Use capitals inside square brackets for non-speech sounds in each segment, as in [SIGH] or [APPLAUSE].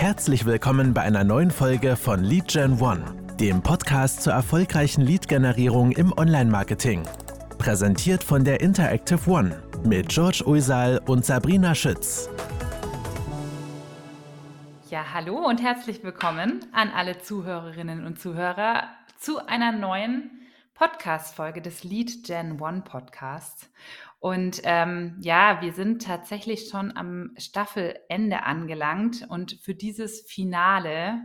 Herzlich willkommen bei einer neuen Folge von Lead Gen One, dem Podcast zur erfolgreichen Lead-Generierung im Online-Marketing. Präsentiert von der Interactive One mit George Uysal und Sabrina Schütz. Ja, hallo und herzlich willkommen an alle Zuhörerinnen und Zuhörer zu einer neuen Podcast-Folge des Lead Gen One Podcasts. Und ähm, ja, wir sind tatsächlich schon am Staffelende angelangt und für dieses Finale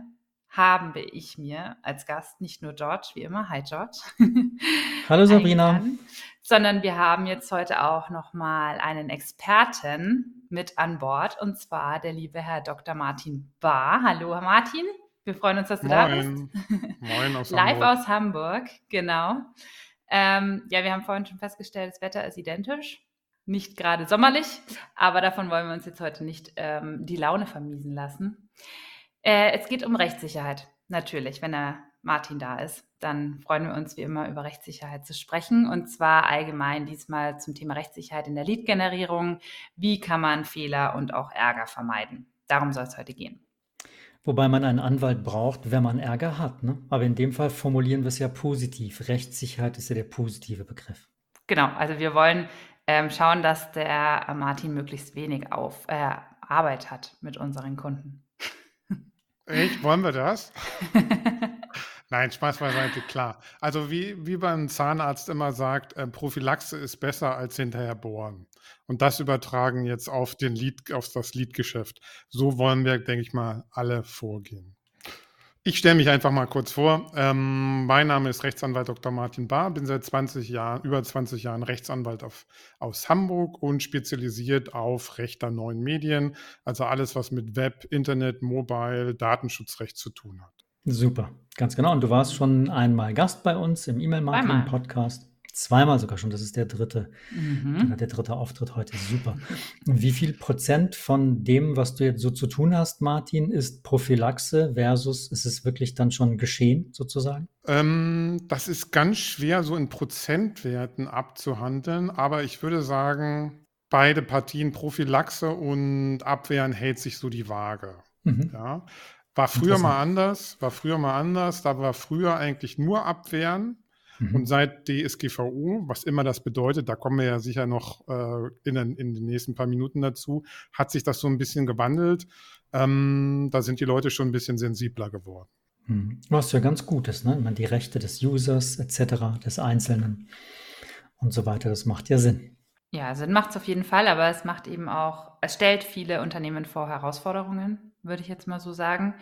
habe ich mir als Gast nicht nur George, wie immer, hi George. [LAUGHS] Hallo Sabrina. sondern wir haben jetzt heute auch nochmal einen Experten mit an Bord und zwar der liebe Herr Dr. Martin Bahr. Hallo, Herr Martin. Wir freuen uns, dass du Moin. da bist. Moin aus [LAUGHS] Live Hamburg. aus Hamburg, genau. Ähm, ja, wir haben vorhin schon festgestellt, das Wetter ist identisch. Nicht gerade sommerlich, aber davon wollen wir uns jetzt heute nicht ähm, die Laune vermiesen lassen. Äh, es geht um Rechtssicherheit, natürlich. Wenn der Martin da ist, dann freuen wir uns wie immer über Rechtssicherheit zu sprechen und zwar allgemein diesmal zum Thema Rechtssicherheit in der Lead-Generierung. Wie kann man Fehler und auch Ärger vermeiden? Darum soll es heute gehen. Wobei man einen Anwalt braucht, wenn man Ärger hat. Ne? Aber in dem Fall formulieren wir es ja positiv. Rechtssicherheit ist ja der positive Begriff. Genau, also wir wollen ähm, schauen, dass der Martin möglichst wenig auf, äh, Arbeit hat mit unseren Kunden. Echt? [LAUGHS] Wollen wir das? [LAUGHS] Nein, Spaß beiseite, klar. Also wie, wie beim Zahnarzt immer sagt, äh, Prophylaxe ist besser als hinterher bohren. Und das übertragen jetzt auf den Lied, auf das Liedgeschäft. So wollen wir, denke ich mal, alle vorgehen. Ich stelle mich einfach mal kurz vor. Ähm, mein Name ist Rechtsanwalt Dr. Martin Bahr, bin seit 20 Jahren, über 20 Jahren Rechtsanwalt auf, aus Hamburg und spezialisiert auf Recht der neuen Medien, also alles, was mit Web, Internet, Mobile, Datenschutzrecht zu tun hat. Super, ganz genau. Und du warst schon einmal Gast bei uns im E-Mail-Marketing-Podcast. Zweimal sogar schon, das ist der dritte, mhm. der dritte Auftritt heute. Super. Wie viel Prozent von dem, was du jetzt so zu tun hast, Martin, ist Prophylaxe versus ist es wirklich dann schon geschehen, sozusagen? Ähm, das ist ganz schwer so in Prozentwerten abzuhandeln, aber ich würde sagen, beide Partien, Prophylaxe und Abwehren, hält sich so die Waage. Mhm. Ja. War früher mal anders, war früher mal anders, da war früher eigentlich nur Abwehren Mhm. Und seit DSGVO, was immer das bedeutet, da kommen wir ja sicher noch äh, in, den, in, den, nächsten paar Minuten dazu, hat sich das so ein bisschen gewandelt. Ähm, da sind die Leute schon ein bisschen sensibler geworden. Mhm. Was ja ganz gut ist, ne? Die Rechte des Users etc., des Einzelnen und so weiter, das macht ja Sinn. Ja, Sinn macht es auf jeden Fall, aber es macht eben auch, es stellt viele Unternehmen vor Herausforderungen, würde ich jetzt mal so sagen.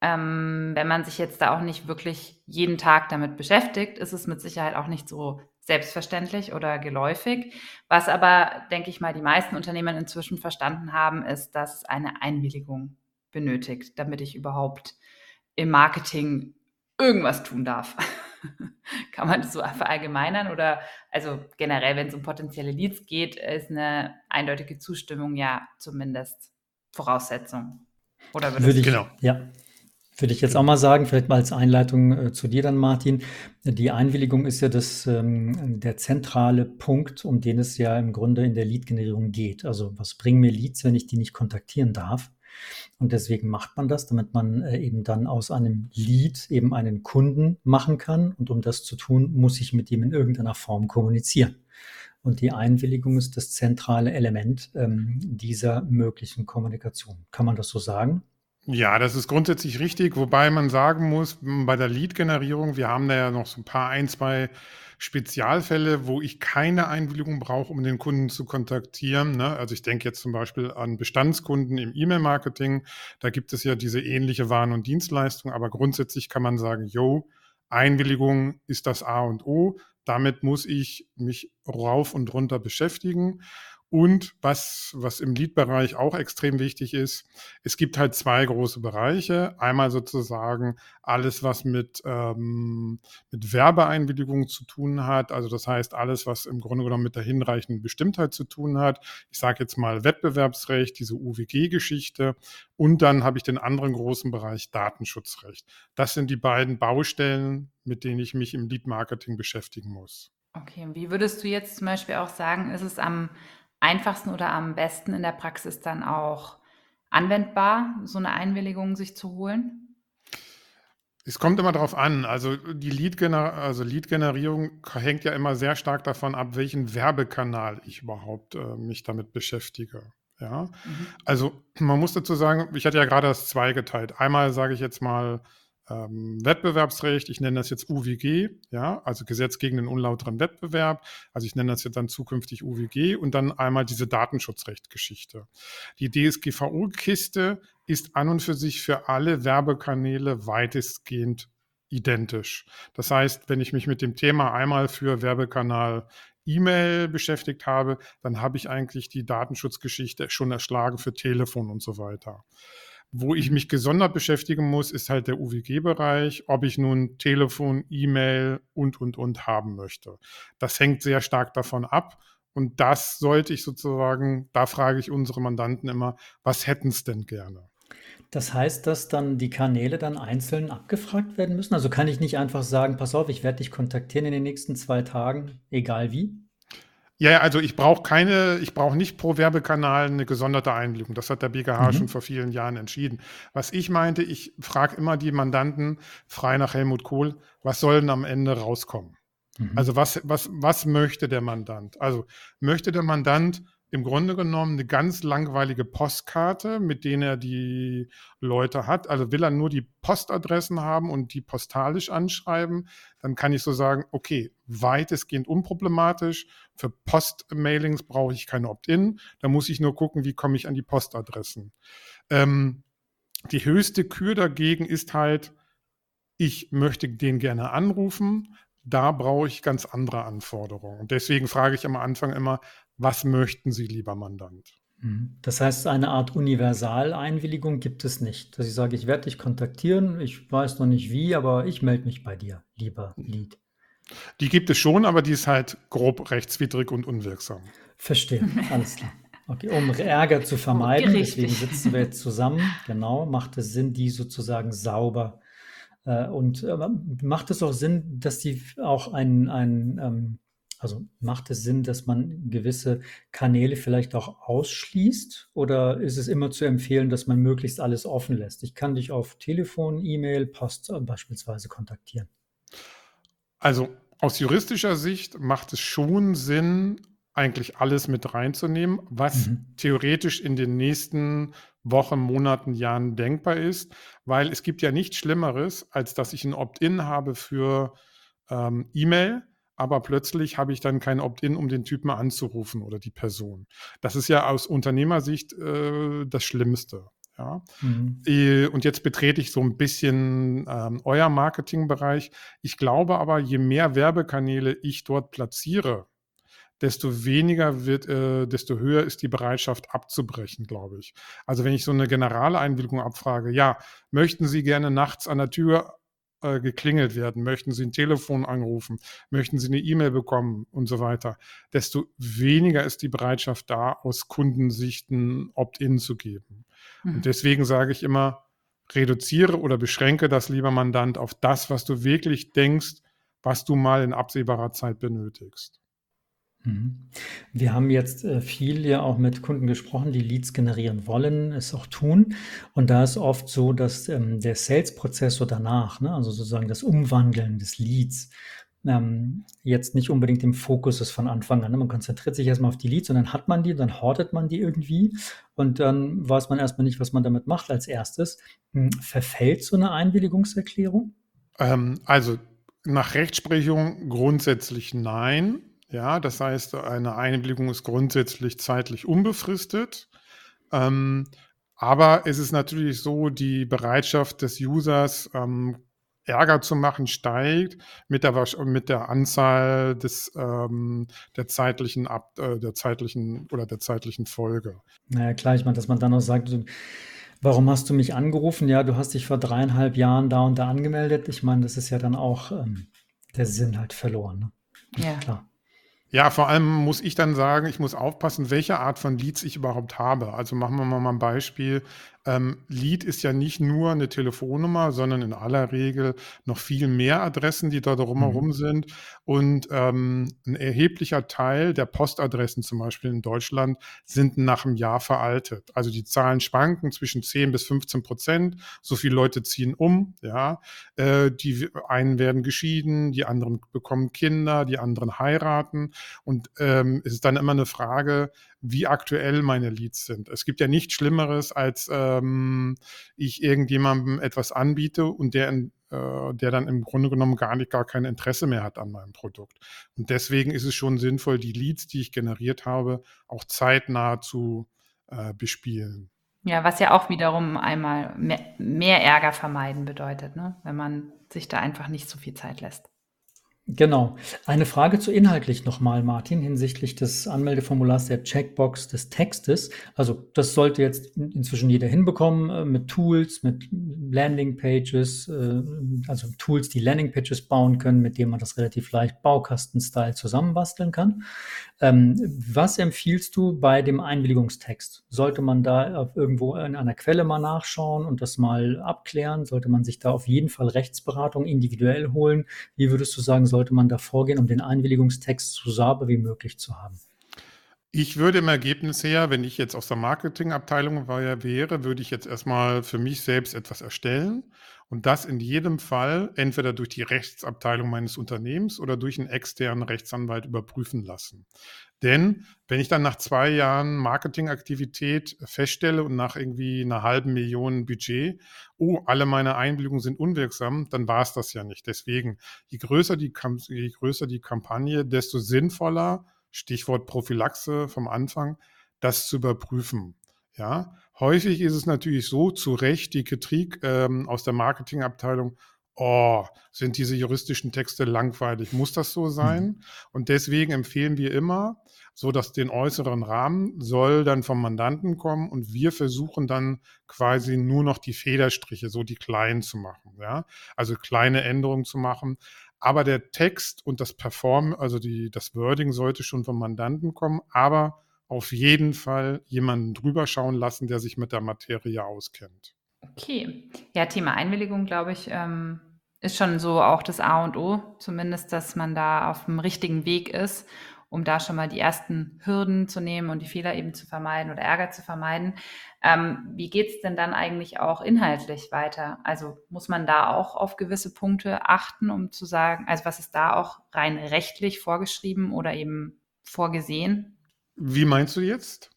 Ähm, wenn man sich jetzt da auch nicht wirklich jeden Tag damit beschäftigt, ist es mit Sicherheit auch nicht so selbstverständlich oder geläufig. Was aber, denke ich mal, die meisten Unternehmen inzwischen verstanden haben, ist, dass es eine Einwilligung benötigt, damit ich überhaupt im Marketing irgendwas tun darf. [LAUGHS] Kann man das so verallgemeinern oder also generell, wenn es um potenzielle Leads geht, ist eine eindeutige Zustimmung ja zumindest Voraussetzung. Oder würde ich, genau. Ja, würde ich jetzt auch mal sagen, vielleicht mal als Einleitung äh, zu dir dann, Martin. Die Einwilligung ist ja das, ähm, der zentrale Punkt, um den es ja im Grunde in der Lead-Generierung geht. Also was bringen mir Leads, wenn ich die nicht kontaktieren darf? Und deswegen macht man das, damit man äh, eben dann aus einem Lead eben einen Kunden machen kann. Und um das zu tun, muss ich mit ihm in irgendeiner Form kommunizieren. Und die Einwilligung ist das zentrale Element ähm, dieser möglichen Kommunikation. Kann man das so sagen? Ja, das ist grundsätzlich richtig, wobei man sagen muss, bei der Lead-Generierung, wir haben da ja noch so ein paar, ein, zwei Spezialfälle, wo ich keine Einwilligung brauche, um den Kunden zu kontaktieren. Ne? Also ich denke jetzt zum Beispiel an Bestandskunden im E-Mail-Marketing. Da gibt es ja diese ähnliche Waren- und Dienstleistung, aber grundsätzlich kann man sagen, yo, Einwilligung ist das A und O. Damit muss ich mich rauf und runter beschäftigen. Und was, was im Lead-Bereich auch extrem wichtig ist, es gibt halt zwei große Bereiche. Einmal sozusagen alles, was mit, ähm, mit Werbeeinwilligung zu tun hat. Also das heißt alles, was im Grunde genommen mit der hinreichenden Bestimmtheit zu tun hat. Ich sage jetzt mal Wettbewerbsrecht, diese UWG-Geschichte. Und dann habe ich den anderen großen Bereich Datenschutzrecht. Das sind die beiden Baustellen, mit denen ich mich im Lead-Marketing beschäftigen muss. Okay, wie würdest du jetzt zum Beispiel auch sagen, ist es am einfachsten oder am besten in der Praxis dann auch anwendbar, so eine Einwilligung sich zu holen? Es kommt immer darauf an. Also die also Lead-Generierung hängt ja immer sehr stark davon ab, welchen Werbekanal ich überhaupt äh, mich damit beschäftige. Ja, mhm. also man muss dazu sagen, ich hatte ja gerade das zweigeteilt. Einmal sage ich jetzt mal ähm, Wettbewerbsrecht, ich nenne das jetzt UWG, ja, also Gesetz gegen den unlauteren Wettbewerb. Also ich nenne das jetzt dann zukünftig UWG und dann einmal diese Datenschutzrechtgeschichte. Die DSGVO-Kiste ist an und für sich für alle Werbekanäle weitestgehend identisch. Das heißt, wenn ich mich mit dem Thema einmal für Werbekanal E-Mail beschäftigt habe, dann habe ich eigentlich die Datenschutzgeschichte schon erschlagen für Telefon und so weiter. Wo ich mich gesondert beschäftigen muss, ist halt der UWG-Bereich, ob ich nun Telefon, E-Mail und, und, und haben möchte. Das hängt sehr stark davon ab. Und das sollte ich sozusagen, da frage ich unsere Mandanten immer, was hätten es denn gerne? Das heißt, dass dann die Kanäle dann einzeln abgefragt werden müssen? Also kann ich nicht einfach sagen, pass auf, ich werde dich kontaktieren in den nächsten zwei Tagen, egal wie? Ja, also ich brauche keine, ich brauche nicht pro Werbekanal eine gesonderte Einwilligung. Das hat der BGH mhm. schon vor vielen Jahren entschieden. Was ich meinte, ich frage immer die Mandanten frei nach Helmut Kohl, was soll denn am Ende rauskommen? Mhm. Also was, was, was möchte der Mandant? Also möchte der Mandant im Grunde genommen eine ganz langweilige Postkarte, mit denen er die Leute hat. Also will er nur die Postadressen haben und die postalisch anschreiben, dann kann ich so sagen, okay, weitestgehend unproblematisch. Für Postmailings brauche ich keine Opt-in. Da muss ich nur gucken, wie komme ich an die Postadressen. Ähm, die höchste Kür dagegen ist halt, ich möchte den gerne anrufen, da brauche ich ganz andere Anforderungen. Und deswegen frage ich am Anfang immer, was möchten Sie, lieber Mandant? Mhm. Das heißt, eine Art Universaleinwilligung gibt es nicht. Dass ich sage, ich werde dich kontaktieren, ich weiß noch nicht wie, aber ich melde mich bei dir, lieber Lied. Die gibt es schon, aber die ist halt grob rechtswidrig und unwirksam. Verstehe, alles klar. Okay, um Ärger zu vermeiden, deswegen sitzen wir jetzt zusammen. Genau, macht es Sinn, die sozusagen sauber äh, und äh, macht es auch Sinn, dass die auch ein, ein ähm, also macht es Sinn, dass man gewisse Kanäle vielleicht auch ausschließt oder ist es immer zu empfehlen, dass man möglichst alles offen lässt? Ich kann dich auf Telefon, E-Mail, Post äh, beispielsweise kontaktieren. Also aus juristischer Sicht macht es schon Sinn, eigentlich alles mit reinzunehmen, was mhm. theoretisch in den nächsten Wochen, Monaten, Jahren denkbar ist, weil es gibt ja nichts Schlimmeres, als dass ich ein Opt-in habe für ähm, E-Mail aber plötzlich habe ich dann kein Opt-in, um den Typen anzurufen oder die Person. Das ist ja aus Unternehmersicht äh, das Schlimmste. Ja. Mhm. Und jetzt betrete ich so ein bisschen ähm, euer Marketingbereich. Ich glaube aber, je mehr Werbekanäle ich dort platziere, desto weniger wird, äh, desto höher ist die Bereitschaft abzubrechen, glaube ich. Also wenn ich so eine generale Einwilligung abfrage, ja, möchten Sie gerne nachts an der Tür äh, geklingelt werden, möchten Sie ein Telefon anrufen, möchten Sie eine E-Mail bekommen und so weiter, desto weniger ist die Bereitschaft da, aus Kundensichten Opt-in zu geben. Mhm. Und deswegen sage ich immer, reduziere oder beschränke das, lieber Mandant, auf das, was du wirklich denkst, was du mal in absehbarer Zeit benötigst. Mhm. Wir haben jetzt äh, viel ja auch mit Kunden gesprochen, die Leads generieren wollen, es auch tun. Und da ist oft so, dass ähm, der Sales-Prozess so danach, ne, also sozusagen das Umwandeln des Leads, ähm, jetzt nicht unbedingt im Fokus ist von Anfang an. Ne? Man konzentriert sich erstmal auf die Leads und dann hat man die, dann hortet man die irgendwie und dann weiß man erstmal nicht, was man damit macht als erstes. Hm, verfällt so eine Einwilligungserklärung? Ähm, also nach Rechtsprechung grundsätzlich nein. Ja, das heißt, eine Einwilligung ist grundsätzlich zeitlich unbefristet. Ähm, aber es ist natürlich so, die Bereitschaft des Users, ähm, Ärger zu machen, steigt mit der, mit der Anzahl des, ähm, der zeitlichen Ab, äh, der zeitlichen oder der zeitlichen Folge. Naja, klar, ich meine, dass man dann auch sagt, warum hast du mich angerufen? Ja, du hast dich vor dreieinhalb Jahren da und da angemeldet. Ich meine, das ist ja dann auch ähm, der Sinn halt verloren. Ne? Ja, klar. Ja, vor allem muss ich dann sagen, ich muss aufpassen, welche Art von Leads ich überhaupt habe. Also machen wir mal ein Beispiel. Ähm, Lead ist ja nicht nur eine Telefonnummer, sondern in aller Regel noch viel mehr Adressen, die da drumherum mhm. sind. Und ähm, ein erheblicher Teil der Postadressen zum Beispiel in Deutschland sind nach einem Jahr veraltet. Also die Zahlen schwanken zwischen 10 bis 15 Prozent. So viele Leute ziehen um, ja. Äh, die einen werden geschieden, die anderen bekommen Kinder, die anderen heiraten. Und ähm, es ist dann immer eine Frage, wie aktuell meine Leads sind. Es gibt ja nichts Schlimmeres, als ähm, ich irgendjemandem etwas anbiete und der, äh, der dann im Grunde genommen gar nicht gar kein Interesse mehr hat an meinem Produkt. Und deswegen ist es schon sinnvoll, die Leads, die ich generiert habe, auch zeitnah zu äh, bespielen. Ja, was ja auch wiederum einmal mehr, mehr Ärger vermeiden bedeutet, ne? wenn man sich da einfach nicht so viel Zeit lässt. Genau. Eine Frage zu inhaltlich nochmal, Martin, hinsichtlich des Anmeldeformulars der Checkbox des Textes. Also das sollte jetzt inzwischen jeder hinbekommen äh, mit Tools, mit Landingpages, äh, also Tools, die Landingpages bauen können, mit denen man das relativ leicht Baukasten-Style zusammenbasteln kann. Ähm, was empfiehlst du bei dem Einwilligungstext? Sollte man da irgendwo in einer Quelle mal nachschauen und das mal abklären? Sollte man sich da auf jeden Fall Rechtsberatung individuell holen? Wie würdest du sagen, sollte man da vorgehen, um den Einwilligungstext so sauber wie möglich zu haben? Ich würde im Ergebnis her, wenn ich jetzt aus der Marketingabteilung wäre, würde ich jetzt erstmal für mich selbst etwas erstellen und das in jedem Fall entweder durch die Rechtsabteilung meines Unternehmens oder durch einen externen Rechtsanwalt überprüfen lassen. Denn wenn ich dann nach zwei Jahren Marketingaktivität feststelle und nach irgendwie einer halben Million Budget, oh, alle meine Einwilligungen sind unwirksam, dann war es das ja nicht. Deswegen, je größer die, je größer die Kampagne, desto sinnvoller, Stichwort Prophylaxe vom Anfang, das zu überprüfen. Ja, häufig ist es natürlich so, zu Recht die Kritik ähm, aus der Marketingabteilung, oh, sind diese juristischen Texte langweilig, muss das so sein? Mhm. Und deswegen empfehlen wir immer, so dass den äußeren Rahmen soll dann vom Mandanten kommen und wir versuchen dann quasi nur noch die Federstriche, so die kleinen zu machen, ja, also kleine Änderungen zu machen. Aber der Text und das Perform, also die, das Wording sollte schon vom Mandanten kommen, aber auf jeden Fall jemanden drüber schauen lassen, der sich mit der Materie auskennt. Okay. Ja, Thema Einwilligung, glaube ich, ähm, ist schon so auch das A und O, zumindest, dass man da auf dem richtigen Weg ist, um da schon mal die ersten Hürden zu nehmen und die Fehler eben zu vermeiden oder Ärger zu vermeiden. Ähm, wie geht es denn dann eigentlich auch inhaltlich weiter? Also muss man da auch auf gewisse Punkte achten, um zu sagen, also was ist da auch rein rechtlich vorgeschrieben oder eben vorgesehen? Wie meinst du jetzt?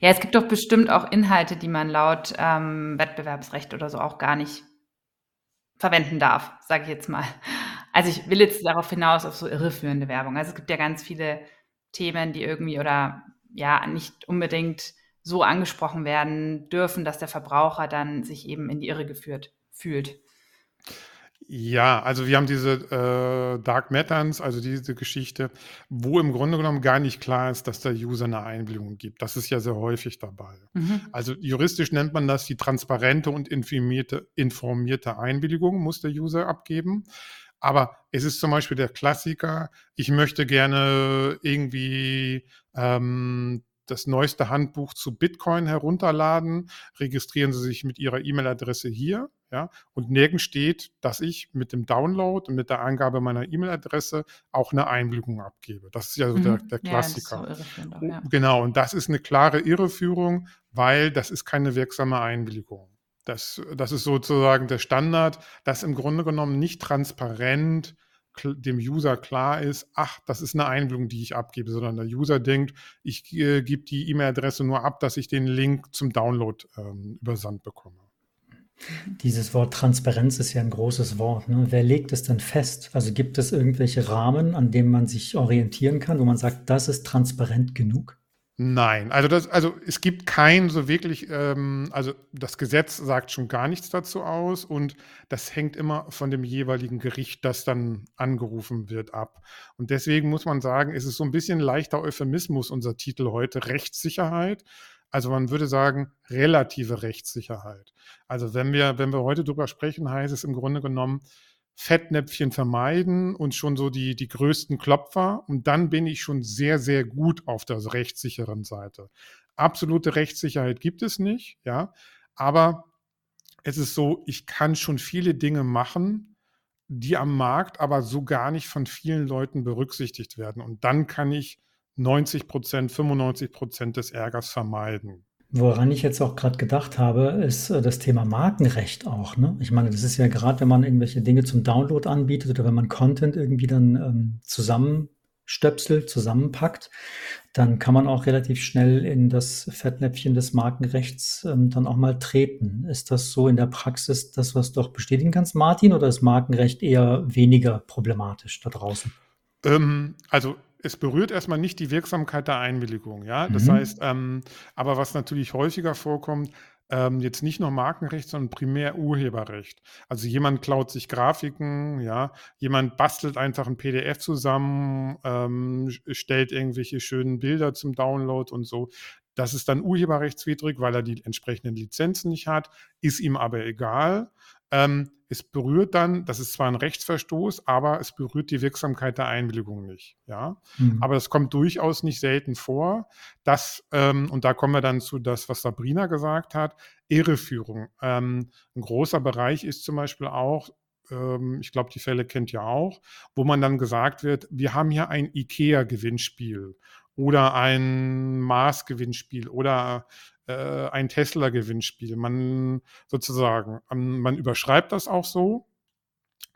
Ja, es gibt doch bestimmt auch Inhalte, die man laut ähm, Wettbewerbsrecht oder so auch gar nicht verwenden darf, sage ich jetzt mal. Also ich will jetzt darauf hinaus auf so irreführende Werbung. Also es gibt ja ganz viele Themen, die irgendwie oder ja nicht unbedingt so angesprochen werden dürfen, dass der Verbraucher dann sich eben in die Irre geführt fühlt. Ja, also wir haben diese äh, Dark Matters, also diese Geschichte, wo im Grunde genommen gar nicht klar ist, dass der User eine Einwilligung gibt. Das ist ja sehr häufig dabei. Mhm. Also juristisch nennt man das die transparente und informierte, informierte Einwilligung, muss der User abgeben. Aber es ist zum Beispiel der Klassiker, ich möchte gerne irgendwie ähm, das neueste Handbuch zu Bitcoin herunterladen, registrieren Sie sich mit Ihrer E-Mail-Adresse hier. Ja, und nirgends steht, dass ich mit dem Download und mit der Angabe meiner E-Mail-Adresse auch eine Einwilligung abgebe. Das ist ja so mhm. der, der, Klassiker. Ja, so ja. Genau, und das ist eine klare Irreführung, weil das ist keine wirksame Einwilligung. Das, das ist sozusagen der Standard, dass im Grunde genommen nicht transparent dem User klar ist, ach, das ist eine Einwilligung, die ich abgebe, sondern der User denkt, ich äh, gebe die E-Mail-Adresse nur ab, dass ich den Link zum Download ähm, übersandt bekomme. Dieses Wort Transparenz ist ja ein großes Wort. Ne? Wer legt es denn fest? Also gibt es irgendwelche Rahmen, an denen man sich orientieren kann, wo man sagt, das ist transparent genug? Nein, also das, also es gibt kein so wirklich, ähm, also das Gesetz sagt schon gar nichts dazu aus und das hängt immer von dem jeweiligen Gericht, das dann angerufen wird, ab. Und deswegen muss man sagen, ist es so ein bisschen leichter Euphemismus, unser Titel heute, Rechtssicherheit. Also man würde sagen, relative Rechtssicherheit. Also wenn wir, wenn wir heute drüber sprechen, heißt es im Grunde genommen, Fettnäpfchen vermeiden und schon so die, die größten Klopfer. Und dann bin ich schon sehr, sehr gut auf der rechtssicheren Seite. Absolute Rechtssicherheit gibt es nicht, ja. Aber es ist so, ich kann schon viele Dinge machen, die am Markt aber so gar nicht von vielen Leuten berücksichtigt werden. Und dann kann ich 90 Prozent, 95 Prozent des Ärgers vermeiden. Woran ich jetzt auch gerade gedacht habe, ist äh, das Thema Markenrecht auch. Ne? Ich meine, das ist ja gerade, wenn man irgendwelche Dinge zum Download anbietet oder wenn man Content irgendwie dann ähm, zusammenstöpselt, zusammenpackt, dann kann man auch relativ schnell in das Fettnäpfchen des Markenrechts ähm, dann auch mal treten. Ist das so in der Praxis das, was du doch bestätigen kannst, Martin, oder ist Markenrecht eher weniger problematisch da draußen? Ähm, also es berührt erstmal nicht die Wirksamkeit der Einwilligung, ja. Das Mhm. heißt, ähm, aber was natürlich häufiger vorkommt, ähm, jetzt nicht nur Markenrecht, sondern primär Urheberrecht. Also jemand klaut sich Grafiken, ja, jemand bastelt einfach ein PDF zusammen, ähm, stellt irgendwelche schönen Bilder zum Download und so. Das ist dann urheberrechtswidrig, weil er die entsprechenden Lizenzen nicht hat, ist ihm aber egal. Ähm, es berührt dann, das ist zwar ein Rechtsverstoß, aber es berührt die Wirksamkeit der Einwilligung nicht. Ja, mhm. aber das kommt durchaus nicht selten vor. Dass, ähm, und da kommen wir dann zu das, was Sabrina gesagt hat, Irreführung. Ähm, ein großer Bereich ist zum Beispiel auch, ähm, ich glaube, die Fälle kennt ihr auch, wo man dann gesagt wird, wir haben hier ein IKEA-Gewinnspiel oder ein Mars-Gewinnspiel oder äh, ein Tesla-Gewinnspiel. Man sozusagen, man überschreibt das auch so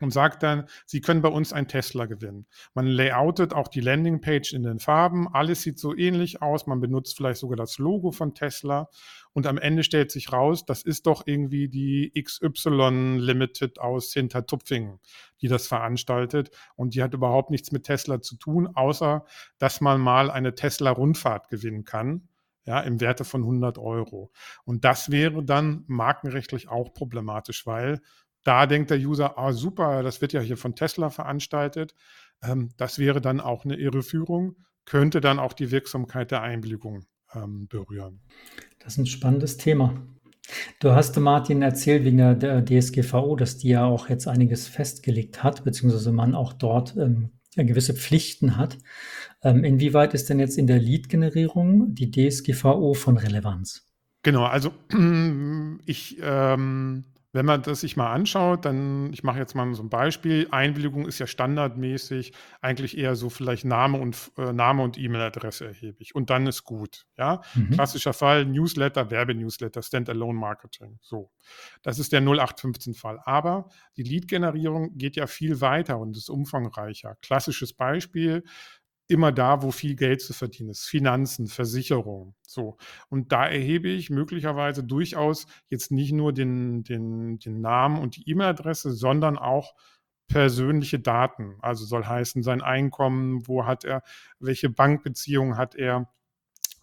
und sagt dann, Sie können bei uns ein Tesla gewinnen. Man layoutet auch die Landingpage in den Farben, alles sieht so ähnlich aus, man benutzt vielleicht sogar das Logo von Tesla und am Ende stellt sich raus, das ist doch irgendwie die XY Limited aus Hintertupfingen, die das veranstaltet und die hat überhaupt nichts mit Tesla zu tun, außer dass man mal eine Tesla-Rundfahrt gewinnen kann ja, im Werte von 100 Euro. Und das wäre dann markenrechtlich auch problematisch, weil da denkt der User, ah super, das wird ja hier von Tesla veranstaltet. Ähm, das wäre dann auch eine Irreführung, könnte dann auch die Wirksamkeit der Einwilligung ähm, berühren. Das ist ein spannendes Thema. Du hast Martin erzählt wegen der, der DSGVO, dass die ja auch jetzt einiges festgelegt hat, beziehungsweise man auch dort ähm, gewisse Pflichten hat. Ähm, inwieweit ist denn jetzt in der Lead-Generierung die DSGVO von Relevanz? Genau, also [CLEARS THROAT] ich, ähm, wenn man das sich mal anschaut, dann, ich mache jetzt mal so ein Beispiel. Einwilligung ist ja standardmäßig eigentlich eher so vielleicht Name und äh, Name und E-Mail-Adresse erhebe ich und dann ist gut. Ja, mhm. klassischer Fall Newsletter, Werbenewsletter, Standalone Marketing. So, das ist der 0815-Fall. Aber die Lead-Generierung geht ja viel weiter und ist umfangreicher. Klassisches Beispiel: immer da, wo viel Geld zu verdienen ist. Finanzen, Versicherung, so. Und da erhebe ich möglicherweise durchaus jetzt nicht nur den, den, den Namen und die E-Mail-Adresse, sondern auch persönliche Daten. Also soll heißen, sein Einkommen, wo hat er, welche Bankbeziehungen hat er,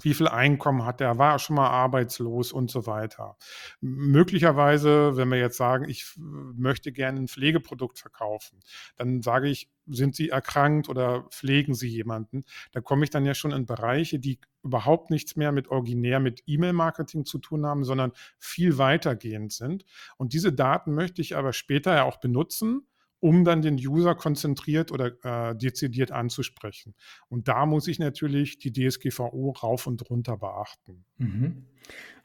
wie viel Einkommen hat er, war er schon mal arbeitslos und so weiter. Möglicherweise, wenn wir jetzt sagen, ich möchte gerne ein Pflegeprodukt verkaufen, dann sage ich, sind Sie erkrankt oder pflegen Sie jemanden? Da komme ich dann ja schon in Bereiche, die überhaupt nichts mehr mit originär mit E-Mail-Marketing zu tun haben, sondern viel weitergehend sind. Und diese Daten möchte ich aber später ja auch benutzen, um dann den User konzentriert oder äh, dezidiert anzusprechen. Und da muss ich natürlich die DSGVO rauf und runter beachten. Mhm.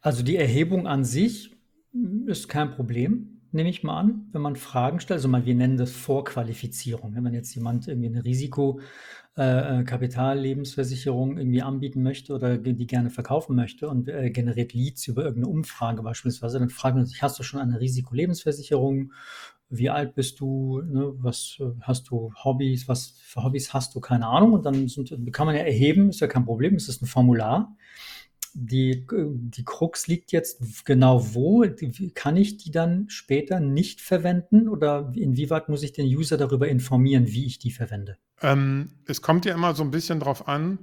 Also die Erhebung an sich hm, ist kein Problem, nehme ich mal an, wenn man Fragen stellt. Also mal, wir nennen das Vorqualifizierung. Wenn man jetzt jemand irgendwie eine Risikokapitallebensversicherung äh, irgendwie anbieten möchte oder die gerne verkaufen möchte und äh, generiert Leads über irgendeine Umfrage beispielsweise, dann fragt man sich, hast du schon eine Risikolebensversicherung? Wie alt bist du, ne, was äh, hast du Hobbys, was für Hobbys hast du, keine Ahnung. Und dann sind, kann man ja erheben, ist ja kein Problem, es ist ein Formular. Die, die Krux liegt jetzt genau wo? Kann ich die dann später nicht verwenden oder inwieweit muss ich den User darüber informieren, wie ich die verwende? Ähm, es kommt ja immer so ein bisschen darauf an,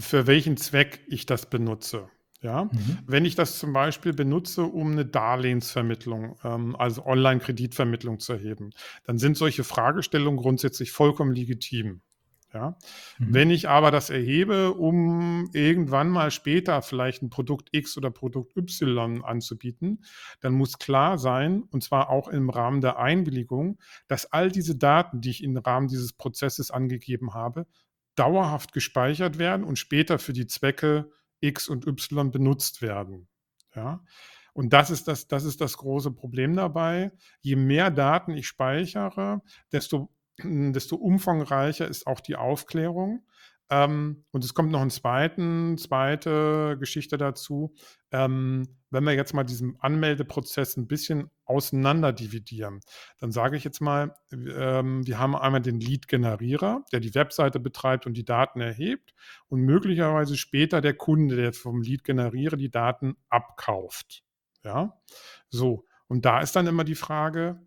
für welchen Zweck ich das benutze. Ja, mhm. wenn ich das zum Beispiel benutze, um eine Darlehensvermittlung, ähm, also Online-Kreditvermittlung zu erheben, dann sind solche Fragestellungen grundsätzlich vollkommen legitim. Ja, mhm. wenn ich aber das erhebe, um irgendwann mal später vielleicht ein Produkt X oder Produkt Y anzubieten, dann muss klar sein, und zwar auch im Rahmen der Einwilligung, dass all diese Daten, die ich im Rahmen dieses Prozesses angegeben habe, dauerhaft gespeichert werden und später für die Zwecke X und Y benutzt werden. Ja? Und das ist das, das ist das große Problem dabei. Je mehr Daten ich speichere, desto, [CLEARS THROAT] desto umfangreicher ist auch die Aufklärung. Ähm, und es kommt noch eine zweiten, zweite Geschichte dazu. Ähm, wenn wir jetzt mal diesen Anmeldeprozess ein bisschen auseinander dividieren, dann sage ich jetzt mal, ähm, wir haben einmal den Lead-Generierer, der die Webseite betreibt und die Daten erhebt und möglicherweise später der Kunde, der vom Lead-Generierer die Daten abkauft. Ja, so. Und da ist dann immer die Frage,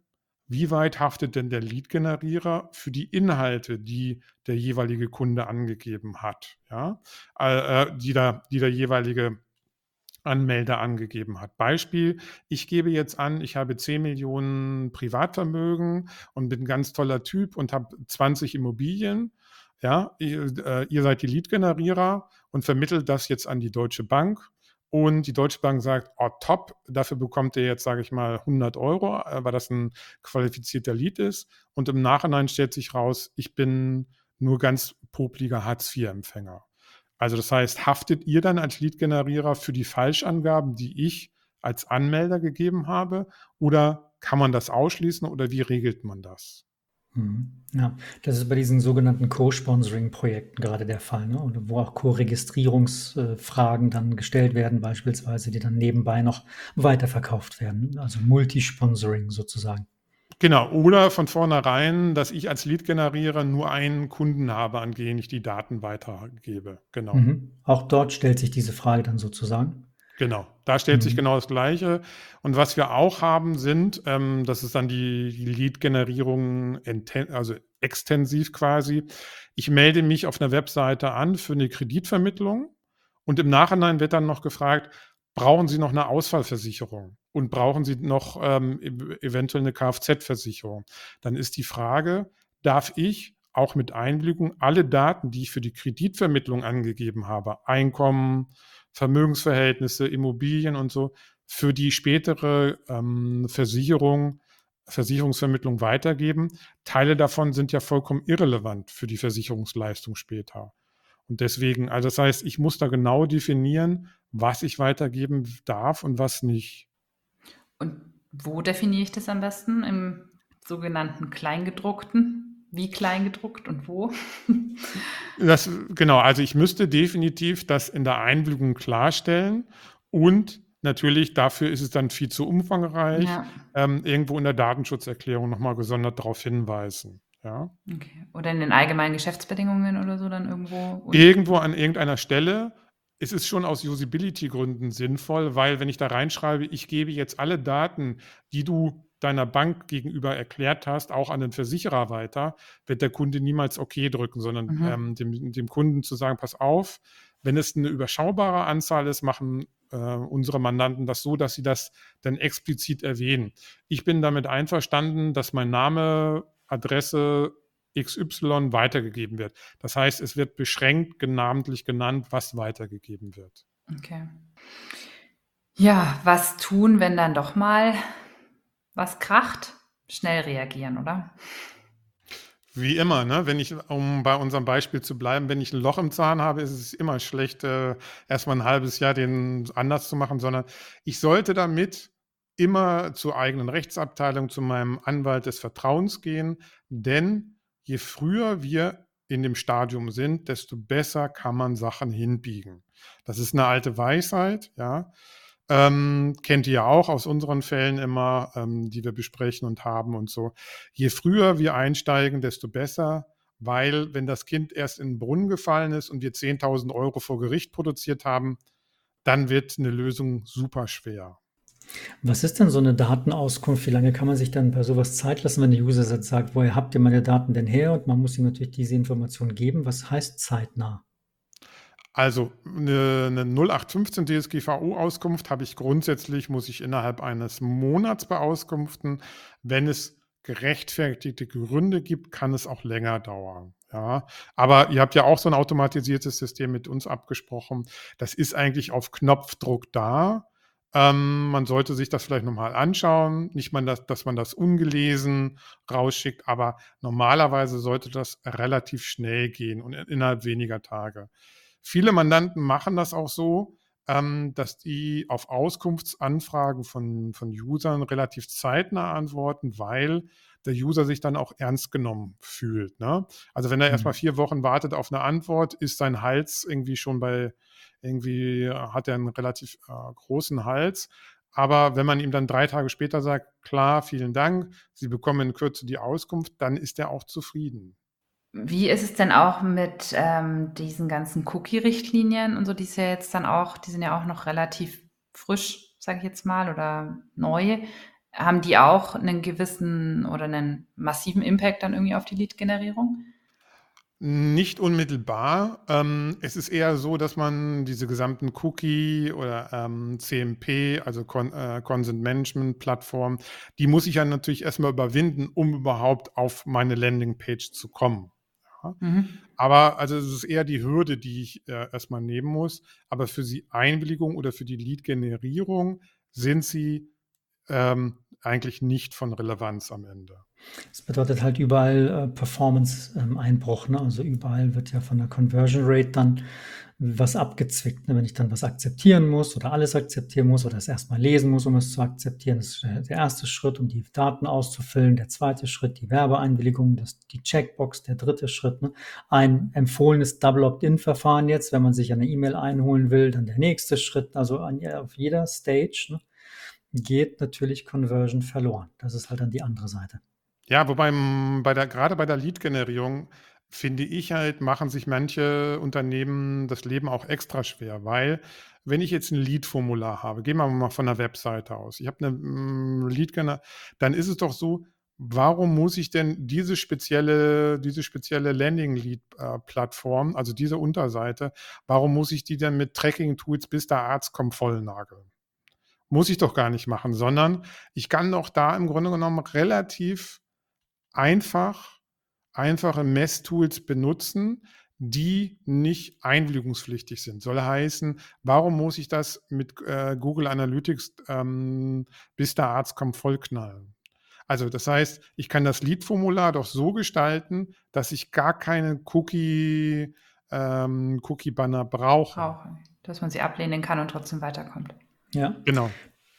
wie weit haftet denn der Lead-Generierer für die Inhalte, die der jeweilige Kunde angegeben hat, ja, äh, äh, die, der, die der jeweilige Anmelder angegeben hat. Beispiel, ich gebe jetzt an, ich habe 10 Millionen Privatvermögen und bin ein ganz toller Typ und habe 20 Immobilien. Ja, ihr, äh, ihr seid die Lead-Generierer und vermittelt das jetzt an die Deutsche Bank und die Deutsche Bank sagt, oh top, dafür bekommt ihr jetzt, sage ich mal, 100 Euro, äh, weil das ein qualifizierter Lied ist. Und im Nachhinein stellt sich raus, ich bin nur ganz popliger Hartz-IV-Empfänger. Also das heißt, haftet ihr dann als Lead-Generierer für die Falschangaben, die ich als Anmelder gegeben habe? Oder kann man das ausschließen oder wie regelt man das? Mhm. Ja, das ist bei diesen sogenannten Co-Sponsoring-Projekten gerade der Fall, ne? Wo auch Co-Registrierungsfragen dann gestellt werden, beispielsweise, die dann nebenbei noch weiterverkauft werden. Also Multisponsoring sozusagen. Genau, oder von vornherein, dass ich als Lead-Generierer nur einen Kunden habe, an den ich die Daten weitergebe. Genau. Mhm. Auch dort stellt sich diese Frage dann sozusagen. Genau, da stellt mhm. sich genau das Gleiche. Und was wir auch haben, sind, ähm, das ist dann die, die Lead-Generierung, also extensiv quasi. Ich melde mich auf einer Webseite an für eine Kreditvermittlung und im Nachhinein wird dann noch gefragt, brauchen Sie noch eine Ausfallversicherung und brauchen Sie noch ähm, eventuell eine Kfz-Versicherung? Dann ist die Frage, darf ich auch mit Einwilligung alle Daten, die ich für die Kreditvermittlung angegeben habe, Einkommen, Vermögensverhältnisse, Immobilien und so für die spätere ähm, Versicherung, Versicherungsvermittlung weitergeben. Teile davon sind ja vollkommen irrelevant für die Versicherungsleistung später. Und deswegen, also das heißt, ich muss da genau definieren, was ich weitergeben darf und was nicht. Und wo definiere ich das am besten? Im sogenannten Kleingedruckten? Wie klein gedruckt und wo? [LAUGHS] Das, genau, also ich müsste definitiv das in der Einwilligung klarstellen und natürlich dafür ist es dann viel zu umfangreich, ja. ähm, irgendwo in der Datenschutzerklärung nochmal gesondert darauf hinweisen. Ja. Okay. Oder in den allgemeinen Geschäftsbedingungen oder so dann irgendwo? Irgendwo an irgendeiner Stelle. Es ist schon aus Usability-Gründen sinnvoll, weil wenn ich da reinschreibe, ich gebe jetzt alle Daten, die du deiner Bank gegenüber erklärt hast, auch an den Versicherer weiter, wird der Kunde niemals okay drücken, sondern mhm. ähm, dem, dem, Kunden zu sagen, pass auf, wenn es eine überschaubare Anzahl ist, machen äh, unsere Mandanten das so, dass sie das dann explizit erwähnen. Ich bin damit einverstanden, dass mein Name, Adresse, XY weitergegeben wird. Das heißt, es wird beschränkt, namentlich genannt, was weitergegeben wird. Okay. Ja, was tun, wenn dann doch mal was kracht, schnell reagieren, oder? Wie immer, ne? wenn ich, um bei unserem Beispiel zu bleiben, wenn ich ein Loch im Zahn habe, ist es immer schlecht, äh, erstmal ein halbes Jahr den anders zu machen, sondern ich sollte damit immer zur eigenen Rechtsabteilung, zu meinem Anwalt des Vertrauens gehen, denn je früher wir in dem Stadium sind, desto besser kann man Sachen hinbiegen. Das ist eine alte Weisheit, ja. Ähm, kennt ihr ja auch aus unseren Fällen immer, ähm, die wir besprechen und haben und so. Je früher wir einsteigen, desto besser, weil wenn das Kind erst in den Brunnen gefallen ist und wir 10.000 Euro vor Gericht produziert haben, dann wird eine Lösung super schwer. Was ist denn so eine Datenauskunft? Wie lange kann man sich dann bei sowas Zeit lassen, wenn der User sagt, woher habt ihr meine Daten denn her? Und man muss ihm natürlich diese Information geben. Was heißt zeitnah? Also eine, eine 0815 DSGVO-Auskunft habe ich grundsätzlich, muss ich innerhalb eines Monats beauskunften. Wenn es gerechtfertigte Gründe gibt, kann es auch länger dauern. Ja, aber ihr habt ja auch so ein automatisiertes System mit uns abgesprochen. Das ist eigentlich auf Knopfdruck da. Ähm, man sollte sich das vielleicht nochmal anschauen. Nicht mal, dass, dass man das ungelesen rausschickt, aber normalerweise sollte das relativ schnell gehen und innerhalb weniger Tage. Viele Mandanten machen das auch so, ähm, dass die auf Auskunftsanfragen von, von Usern relativ zeitnah antworten, weil der User sich dann auch ernst genommen fühlt. Ne? Also wenn er mhm. erstmal vier Wochen wartet auf eine Antwort, ist sein Hals irgendwie schon bei, irgendwie hat er einen relativ äh, großen Hals. Aber wenn man ihm dann drei Tage später sagt, klar, vielen Dank, Sie bekommen in Kürze die Auskunft, dann ist er auch zufrieden. Wie ist es denn auch mit ähm, diesen ganzen Cookie-Richtlinien und so, die ist ja jetzt dann auch, die sind ja auch noch relativ frisch, sage ich jetzt mal, oder neu. Haben die auch einen gewissen oder einen massiven Impact dann irgendwie auf die Lead-Generierung? Nicht unmittelbar. Ähm, es ist eher so, dass man diese gesamten Cookie oder ähm, CMP, also Con äh, Consent Management Plattform, die muss ich ja natürlich erstmal überwinden, um überhaupt auf meine Landingpage zu kommen. Mhm. Aber also es ist eher die Hürde, die ich äh, erstmal nehmen muss. Aber für die Einwilligung oder für die Lead-Generierung sind sie ähm, eigentlich nicht von Relevanz am Ende. Das bedeutet halt überall äh, Performance-Einbruch. Ähm, ne? Also überall wird ja von der Conversion Rate dann was abgezwickt. Ne? Wenn ich dann was akzeptieren muss oder alles akzeptieren muss oder es erstmal lesen muss, um es zu akzeptieren, das ist der erste Schritt, um die Daten auszufüllen. Der zweite Schritt, die Werbeeinwilligung, das, die Checkbox, der dritte Schritt. Ne? Ein empfohlenes Double Opt-in-Verfahren jetzt, wenn man sich eine E-Mail einholen will, dann der nächste Schritt, also an, auf jeder Stage. Ne? Geht natürlich Conversion verloren. Das ist halt dann die andere Seite. Ja, wobei bei der, gerade bei der Lead-Generierung finde ich halt, machen sich manche Unternehmen das Leben auch extra schwer, weil wenn ich jetzt ein Lead-Formular habe, gehen wir mal von der Webseite aus, ich habe eine lead dann ist es doch so, warum muss ich denn diese spezielle, diese spezielle Landing-Lead-Plattform, also diese Unterseite, warum muss ich die denn mit Tracking-Tools bis der Arzt kommt vollnageln? Muss ich doch gar nicht machen, sondern ich kann doch da im Grunde genommen relativ einfach einfache Messtools benutzen, die nicht einwilligungspflichtig sind. Soll heißen, warum muss ich das mit äh, Google Analytics ähm, bis der Arzt kommt vollknallen? Also das heißt, ich kann das Lead-Formular doch so gestalten, dass ich gar keinen Cookie, ähm, Cookie-Banner brauche. Brauche, dass man sie ablehnen kann und trotzdem weiterkommt. Ja. Genau.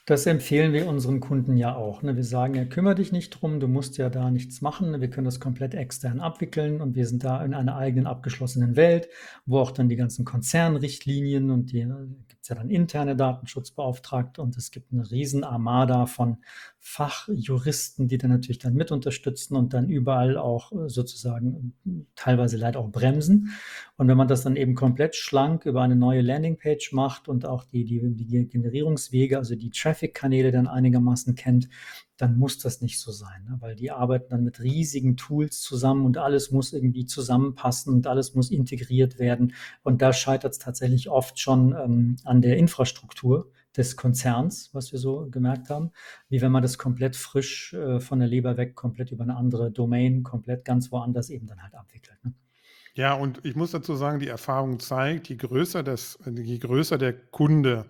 Das empfehlen wir unseren Kunden ja auch. Ne? Wir sagen ja, kümmere dich nicht drum, du musst ja da nichts machen. Wir können das komplett extern abwickeln und wir sind da in einer eigenen abgeschlossenen Welt, wo auch dann die ganzen Konzernrichtlinien und die gibt es ja dann interne Datenschutzbeauftragte und es gibt eine riesen Armada von Fachjuristen, die dann natürlich dann mit unterstützen und dann überall auch äh, sozusagen teilweise leider auch bremsen. Und wenn man das dann eben komplett schlank über eine neue Landingpage macht und auch die, die, die Generierungswege, also die Traffic-Kanäle dann einigermaßen kennt, dann muss das nicht so sein, ne? weil die arbeiten dann mit riesigen Tools zusammen und alles muss irgendwie zusammenpassen und alles muss integriert werden. Und da scheitert es tatsächlich oft schon ähm, an der Infrastruktur des Konzerns, was wir so gemerkt haben, wie wenn man das komplett frisch äh, von der Leber weg, komplett über eine andere Domain, komplett ganz woanders eben dann halt abwickelt. Ne? Ja, und ich muss dazu sagen, die Erfahrung zeigt, je größer, das, je größer der Kunde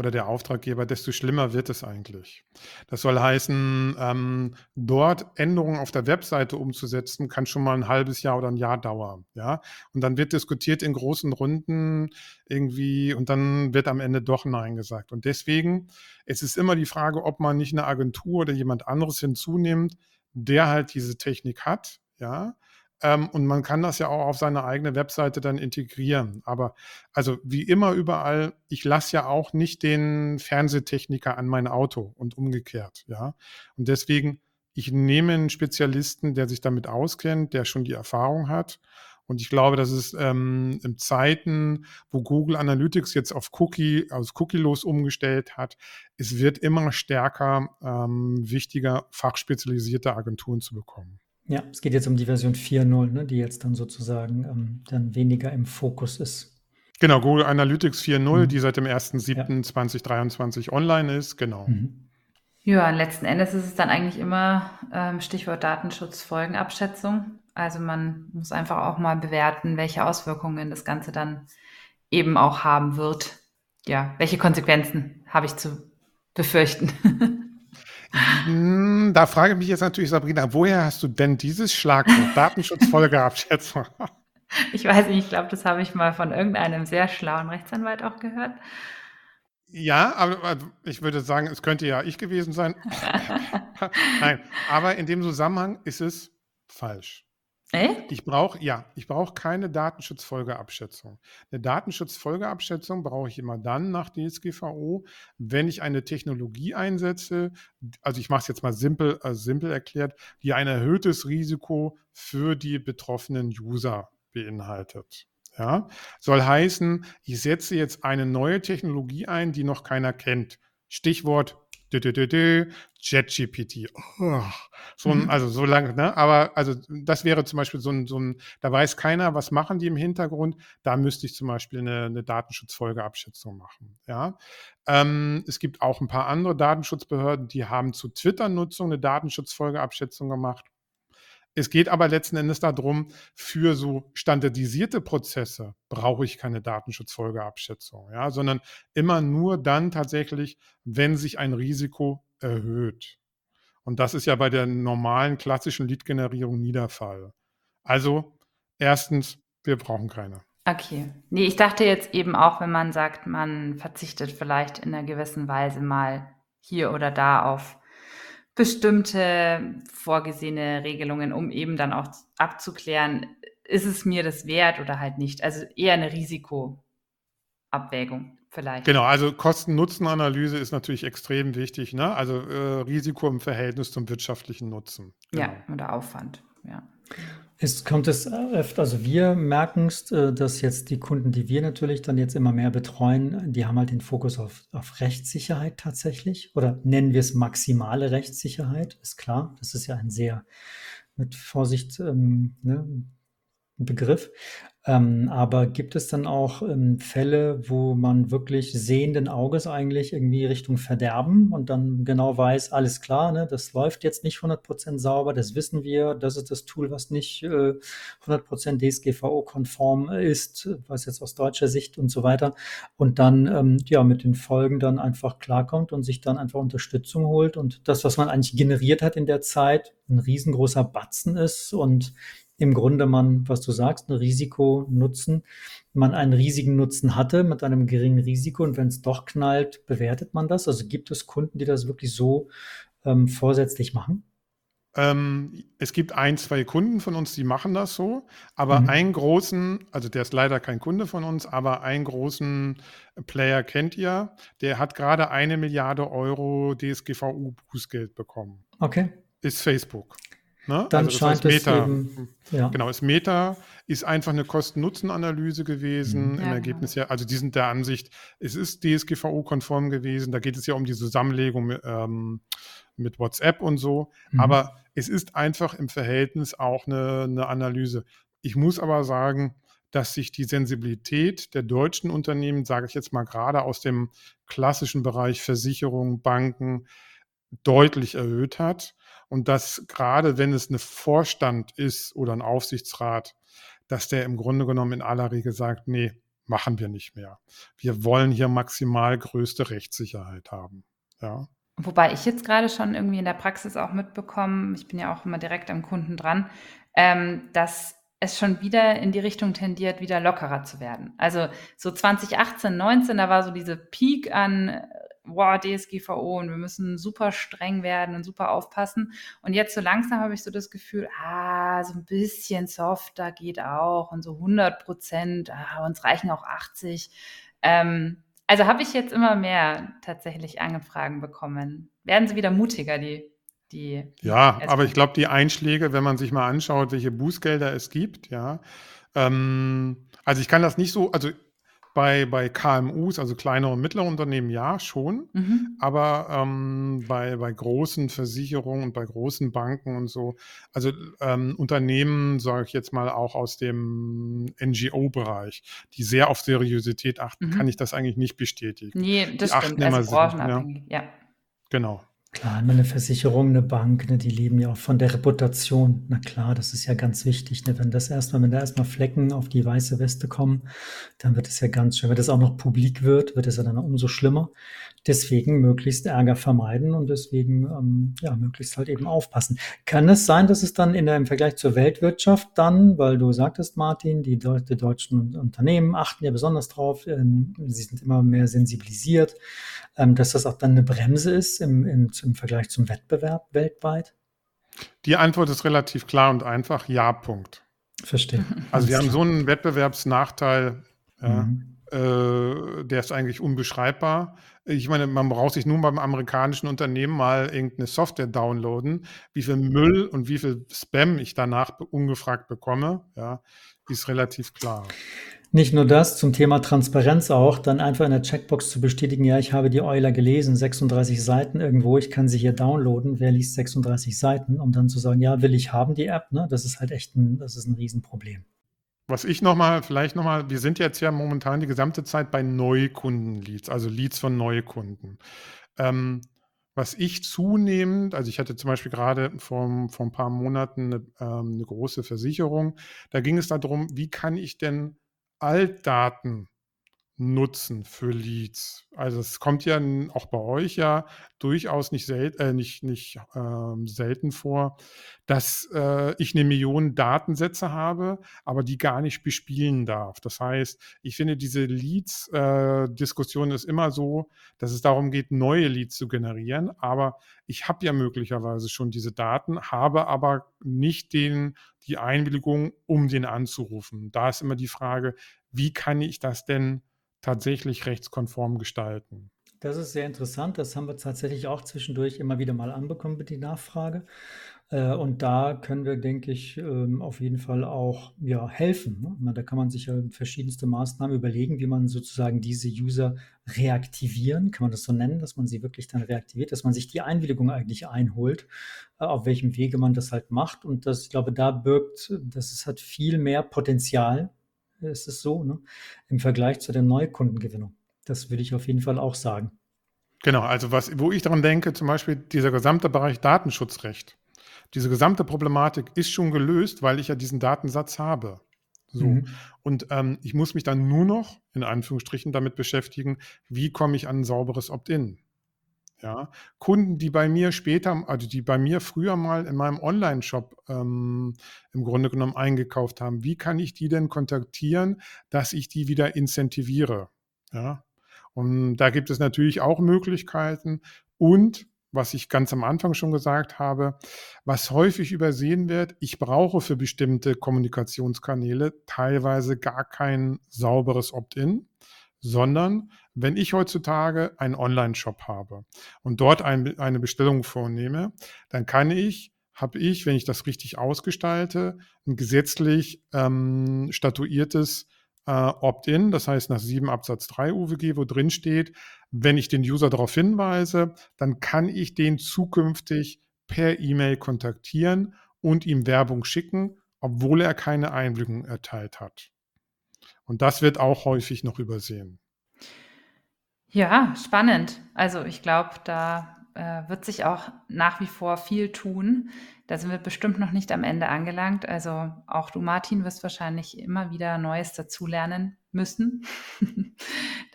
oder der Auftraggeber, desto schlimmer wird es eigentlich. Das soll heißen, ähm, dort Änderungen auf der Webseite umzusetzen, kann schon mal ein halbes Jahr oder ein Jahr dauern. Ja? Und dann wird diskutiert in großen Runden irgendwie und dann wird am Ende doch Nein gesagt. Und deswegen, es ist immer die Frage, ob man nicht eine Agentur oder jemand anderes hinzunimmt, der halt diese Technik hat, ja, ähm, und man kann das ja auch auf seine eigene Webseite dann integrieren. Aber also wie immer überall, ich lasse ja auch nicht den Fernsehtechniker an mein Auto und umgekehrt. Ja. Und deswegen, ich nehme einen Spezialisten, der sich damit auskennt, der schon die Erfahrung hat. Und ich glaube, dass es ähm, in Zeiten, wo Google Analytics jetzt auf Cookie, aus Cookie-los umgestellt hat, es wird immer stärker ähm, wichtiger, fachspezialisierte Agenturen zu bekommen. Ja, es geht jetzt um die Version 4.0, ne, die jetzt dann sozusagen ähm, dann weniger im Fokus ist. Genau, Google Analytics 4.0, mhm. die seit dem 1.7.2023 ja. online ist, genau. Mhm. Ja, und letzten Endes ist es dann eigentlich immer ähm, Stichwort Datenschutzfolgenabschätzung. Also man muss einfach auch mal bewerten, welche Auswirkungen das Ganze dann eben auch haben wird. Ja, welche Konsequenzen habe ich zu befürchten? [LAUGHS] Hm, da frage ich mich jetzt natürlich, Sabrina, woher hast du denn dieses Schlagwort [LAUGHS] [LAUGHS] Ich weiß nicht, ich glaube, das habe ich mal von irgendeinem sehr schlauen Rechtsanwalt auch gehört. Ja, aber also, ich würde sagen, es könnte ja ich gewesen sein. [LAUGHS] Nein, aber in dem Zusammenhang ist es falsch. Echt? Ich brauche, ja, ich brauche keine Datenschutzfolgeabschätzung. Eine Datenschutzfolgeabschätzung brauche ich immer dann nach DSGVO, wenn ich eine Technologie einsetze, also ich mache es jetzt mal simpel, äh, simpel erklärt, die ein erhöhtes Risiko für die betroffenen User beinhaltet. Ja, soll heißen, ich setze jetzt eine neue Technologie ein, die noch keiner kennt. Stichwort JetGPT. Oh, so ein, mhm. also so lange, ne? Aber also das wäre zum Beispiel so ein, so ein, da weiß keiner, was machen die im Hintergrund. Da müsste ich zum Beispiel eine, eine Datenschutzfolgeabschätzung machen. Ja. Ähm, es gibt auch ein paar andere Datenschutzbehörden, die haben zu Twitter-Nutzung eine Datenschutzfolgeabschätzung gemacht. Es geht aber letzten Endes darum, für so standardisierte Prozesse brauche ich keine Datenschutzfolgeabschätzung, ja, sondern immer nur dann tatsächlich, wenn sich ein Risiko erhöht. Und das ist ja bei der normalen klassischen Lead-Generierung nie der Fall. Also, erstens, wir brauchen keine. Okay. Nee, ich dachte jetzt eben auch, wenn man sagt, man verzichtet vielleicht in einer gewissen Weise mal hier oder da auf bestimmte vorgesehene Regelungen, um eben dann auch abzuklären, ist es mir das wert oder halt nicht. Also eher eine Risikoabwägung vielleicht. Genau, also Kosten-Nutzen-Analyse ist natürlich extrem wichtig. Ne? Also äh, Risiko im Verhältnis zum wirtschaftlichen Nutzen. Genau. Ja, oder Aufwand. Ja. Es kommt es öfter, also wir merken es, äh, dass jetzt die Kunden, die wir natürlich dann jetzt immer mehr betreuen, die haben halt den Fokus auf, auf Rechtssicherheit tatsächlich oder nennen wir es maximale Rechtssicherheit, ist klar. Das ist ja ein sehr mit Vorsicht ähm, ne, Begriff. Ähm, aber gibt es dann auch ähm, Fälle, wo man wirklich sehenden Auges eigentlich irgendwie Richtung Verderben und dann genau weiß, alles klar, ne, das läuft jetzt nicht 100% sauber, das wissen wir, das ist das Tool, was nicht äh, 100% DSGVO-konform ist, was jetzt aus deutscher Sicht und so weiter. Und dann ähm, ja mit den Folgen dann einfach klarkommt und sich dann einfach Unterstützung holt und das, was man eigentlich generiert hat in der Zeit, ein riesengroßer Batzen ist und im Grunde man, was du sagst, ein Risiko nutzen, man einen riesigen Nutzen hatte mit einem geringen Risiko und wenn es doch knallt, bewertet man das? Also gibt es Kunden, die das wirklich so ähm, vorsätzlich machen? Ähm, es gibt ein, zwei Kunden von uns, die machen das so, aber mhm. einen großen, also der ist leider kein Kunde von uns, aber einen großen Player kennt ihr, der hat gerade eine Milliarde Euro DSGVO-Bußgeld bekommen. Okay. Ist Facebook. Ne? Dann also scheint es Meta, eben, ja. Genau, das Meta ist einfach eine Kosten-Nutzen-Analyse gewesen. Mhm. Im ja, Ergebnis genau. ja, also die sind der Ansicht, es ist DSGVO-konform gewesen. Da geht es ja um die Zusammenlegung mit, ähm, mit WhatsApp und so. Mhm. Aber es ist einfach im Verhältnis auch eine, eine Analyse. Ich muss aber sagen, dass sich die Sensibilität der deutschen Unternehmen, sage ich jetzt mal gerade aus dem klassischen Bereich Versicherung, Banken, deutlich erhöht hat und dass gerade wenn es eine Vorstand ist oder ein Aufsichtsrat, dass der im Grunde genommen in aller Regel sagt, nee, machen wir nicht mehr. Wir wollen hier maximal größte Rechtssicherheit haben. Ja. Wobei ich jetzt gerade schon irgendwie in der Praxis auch mitbekomme, ich bin ja auch immer direkt am Kunden dran, ähm, dass es schon wieder in die Richtung tendiert, wieder lockerer zu werden. Also so 2018, 19, da war so diese Peak an wow, DSGVO und wir müssen super streng werden und super aufpassen. Und jetzt so langsam habe ich so das Gefühl, ah, so ein bisschen softer geht auch und so 100 Prozent, ah, uns reichen auch 80. Ähm, also habe ich jetzt immer mehr tatsächlich Angefragen bekommen. Werden sie wieder mutiger, die die. Ja, aber ich glaube, die Einschläge, wenn man sich mal anschaut, welche Bußgelder es gibt, ja. Ähm, also ich kann das nicht so, also bei, bei KMUs, also kleinere und mittlere Unternehmen, ja, schon. Mhm. Aber ähm, bei, bei großen Versicherungen und bei großen Banken und so, also ähm, Unternehmen, sage ich jetzt mal auch aus dem NGO-Bereich, die sehr auf Seriosität achten, mhm. kann ich das eigentlich nicht bestätigen. Nee, das die stimmt. Also branchenabhängig, ja. ja. Genau. Klar, eine Versicherung, eine Bank, ne, die leben ja auch von der Reputation. Na klar, das ist ja ganz wichtig. Ne? Wenn das erstmal, wenn da erstmal Flecken auf die weiße Weste kommen, dann wird es ja ganz schön. Wenn das auch noch publik wird, wird es ja dann umso schlimmer. Deswegen möglichst Ärger vermeiden und deswegen ähm, ja, möglichst halt eben aufpassen. Kann es sein, dass es dann in der, im Vergleich zur Weltwirtschaft dann, weil du sagtest, Martin, die, die deutschen Unternehmen achten ja besonders drauf, ähm, sie sind immer mehr sensibilisiert, ähm, dass das auch dann eine Bremse ist im, im, im Vergleich zum Wettbewerb weltweit? Die Antwort ist relativ klar und einfach, ja, Punkt. Verstehe. Also wir haben so einen Wettbewerbsnachteil, ja, mhm. Äh, der ist eigentlich unbeschreibbar. Ich meine, man braucht sich nun beim amerikanischen Unternehmen mal irgendeine Software downloaden. Wie viel Müll und wie viel Spam ich danach ungefragt bekomme, ja, ist relativ klar. Nicht nur das, zum Thema Transparenz auch, dann einfach in der Checkbox zu bestätigen, ja, ich habe die Euler gelesen, 36 Seiten irgendwo, ich kann sie hier downloaden, wer liest 36 Seiten, um dann zu sagen, ja, will ich haben die App, ne? Das ist halt echt ein, das ist ein Riesenproblem. Was ich nochmal, vielleicht nochmal, wir sind jetzt ja momentan die gesamte Zeit bei Neukundenleads, also Leads von Neukunden. Ähm, was ich zunehmend, also ich hatte zum Beispiel gerade vor, vor ein paar Monaten eine, ähm, eine große Versicherung, da ging es darum, wie kann ich denn Altdaten nutzen für Leads. Also es kommt ja auch bei euch ja durchaus nicht, sel äh, nicht, nicht ähm, selten vor, dass äh, ich eine Million Datensätze habe, aber die gar nicht bespielen darf. Das heißt, ich finde diese Leads-Diskussion äh, ist immer so, dass es darum geht, neue Leads zu generieren, aber ich habe ja möglicherweise schon diese Daten, habe aber nicht den, die Einwilligung, um den anzurufen. Da ist immer die Frage, wie kann ich das denn tatsächlich rechtskonform gestalten. Das ist sehr interessant. Das haben wir tatsächlich auch zwischendurch immer wieder mal anbekommen mit die Nachfrage. Äh, und da können wir, denke ich, ähm, auf jeden Fall auch ja, helfen. Ne? Da kann man sich ja verschiedenste Maßnahmen überlegen, wie man sozusagen diese User reaktivieren, kann man das so nennen, dass man sie wirklich dann reaktiviert, dass man sich die Einwilligung eigentlich einholt, äh, auf welchem Wege man das halt macht. Und das, ich glaube, da birgt, das hat viel mehr Potenzial, ist es so, ne? im Vergleich zu der Neukundengewinnung. Das würde ich auf jeden Fall auch sagen. Genau, also was, wo ich daran denke, zum Beispiel dieser gesamte Bereich Datenschutzrecht. Diese gesamte Problematik ist schon gelöst, weil ich ja diesen Datensatz habe. So. Mhm. Und ähm, ich muss mich dann nur noch, in Anführungsstrichen, damit beschäftigen, wie komme ich an ein sauberes Opt-in. Ja, Kunden, die bei mir später, also die bei mir früher mal in meinem Online-Shop ähm, im Grunde genommen eingekauft haben, wie kann ich die denn kontaktieren, dass ich die wieder incentiviere? Ja, und da gibt es natürlich auch Möglichkeiten. Und was ich ganz am Anfang schon gesagt habe, was häufig übersehen wird, ich brauche für bestimmte Kommunikationskanäle teilweise gar kein sauberes Opt-in, sondern wenn ich heutzutage einen Online-Shop habe und dort ein, eine Bestellung vornehme, dann kann ich, habe ich, wenn ich das richtig ausgestalte, ein gesetzlich ähm, statuiertes äh, Opt-in, das heißt nach 7 Absatz 3 UWG, wo drin steht, wenn ich den User darauf hinweise, dann kann ich den zukünftig per E-Mail kontaktieren und ihm Werbung schicken, obwohl er keine Einwilligung erteilt hat. Und das wird auch häufig noch übersehen. Ja, spannend. Also ich glaube, da äh, wird sich auch nach wie vor viel tun. Da sind wir bestimmt noch nicht am Ende angelangt. Also auch du, Martin, wirst wahrscheinlich immer wieder Neues dazulernen müssen. [LAUGHS]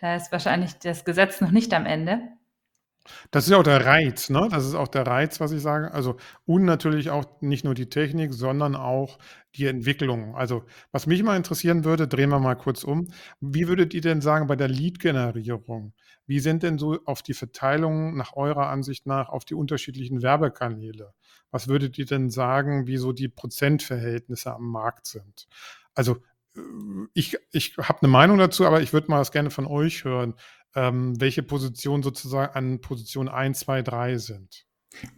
da ist wahrscheinlich das Gesetz noch nicht am Ende. Das ist auch der Reiz, ne? Das ist auch der Reiz, was ich sage. Also und natürlich auch nicht nur die Technik, sondern auch die Entwicklung. Also was mich mal interessieren würde, drehen wir mal kurz um. Wie würdet ihr denn sagen bei der Lead-Generierung? Wie sind denn so auf die Verteilung nach eurer Ansicht nach auf die unterschiedlichen Werbekanäle? Was würdet ihr denn sagen, wie so die Prozentverhältnisse am Markt sind? Also äh, ich, ich habe eine Meinung dazu, aber ich würde mal das gerne von euch hören ähm, welche Positionen sozusagen an Position 1, 2, 3 sind.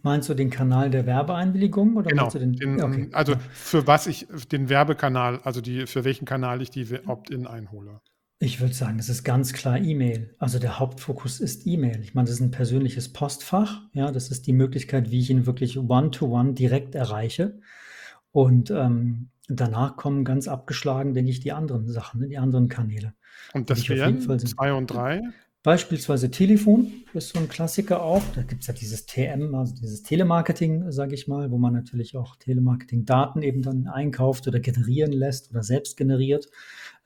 Meinst du den Kanal der Werbeeinwilligung oder genau, den, den okay. also für was ich den Werbekanal, also die für welchen Kanal ich die Opt-in einhole? Ich würde sagen, es ist ganz klar E-Mail. Also der Hauptfokus ist E-Mail. Ich meine, das ist ein persönliches Postfach. Ja, das ist die Möglichkeit, wie ich ihn wirklich one-to-one -one direkt erreiche. Und ähm, danach kommen ganz abgeschlagen, denke ich, die anderen Sachen, ne, die anderen Kanäle. Und das wären zwei und drei? Beispielsweise Telefon ist so ein Klassiker auch. Da gibt es ja dieses TM, also dieses Telemarketing, sage ich mal, wo man natürlich auch Telemarketing-Daten eben dann einkauft oder generieren lässt oder selbst generiert.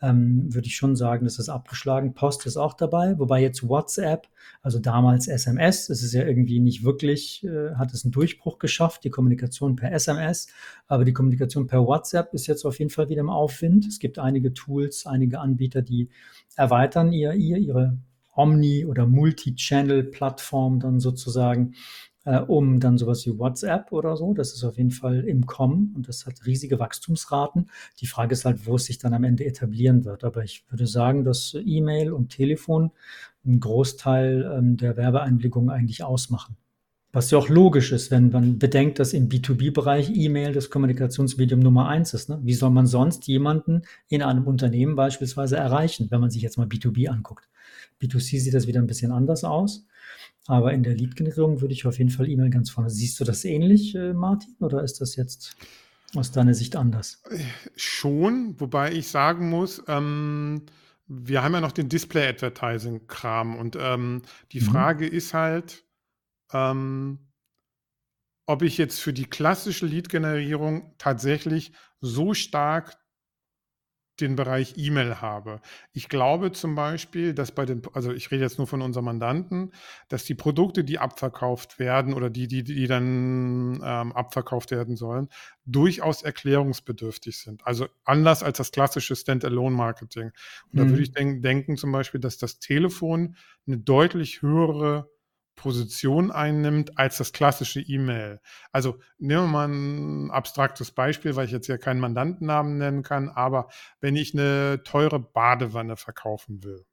Ähm, würde ich schon sagen, das ist abgeschlagen. Post ist auch dabei, wobei jetzt WhatsApp, also damals SMS, es ist ja irgendwie nicht wirklich, äh, hat es einen Durchbruch geschafft, die Kommunikation per SMS, aber die Kommunikation per WhatsApp ist jetzt auf jeden Fall wieder im Aufwind. Es gibt einige Tools, einige Anbieter, die erweitern ihr, ihr ihre Omni- oder Multi-Channel-Plattform dann sozusagen, äh, um dann sowas wie WhatsApp oder so. Das ist auf jeden Fall im Kommen und das hat riesige Wachstumsraten. Die Frage ist halt, wo es sich dann am Ende etablieren wird. Aber ich würde sagen, dass E-Mail und Telefon einen Großteil ähm, der Werbeeinwilligungen eigentlich ausmachen. Was ja auch logisch ist, wenn man bedenkt, dass im B2B-Bereich E-Mail das Kommunikationsmedium Nummer eins ist. Ne? Wie soll man sonst jemanden in einem Unternehmen beispielsweise erreichen, wenn man sich jetzt mal B2B anguckt? B2C sieht das wieder ein bisschen anders aus. Aber in der Lead-Generierung würde ich auf jeden Fall E-Mail ganz vorne. Siehst du das ähnlich, äh, Martin, oder ist das jetzt aus deiner Sicht anders? Schon, wobei ich sagen muss, ähm, wir haben ja noch den Display-Advertising-Kram und ähm, die mhm. Frage ist halt, ähm, ob ich jetzt für die klassische Lead-Generierung tatsächlich so stark den Bereich E-Mail habe. Ich glaube zum Beispiel, dass bei den, also ich rede jetzt nur von unseren Mandanten, dass die Produkte, die abverkauft werden oder die, die, die dann ähm, abverkauft werden sollen, durchaus erklärungsbedürftig sind. Also anders als das klassische Standalone-Marketing. Und mhm. da würde mhm. ich denk, denken zum Beispiel, dass das Telefon eine deutlich höhere Position einnimmt als das klassische E-Mail. Also nehmen wir mal ein abstraktes Beispiel, weil ich jetzt ja keinen Mandantennamen nennen kann, aber wenn ich eine teure Badewanne verkaufen will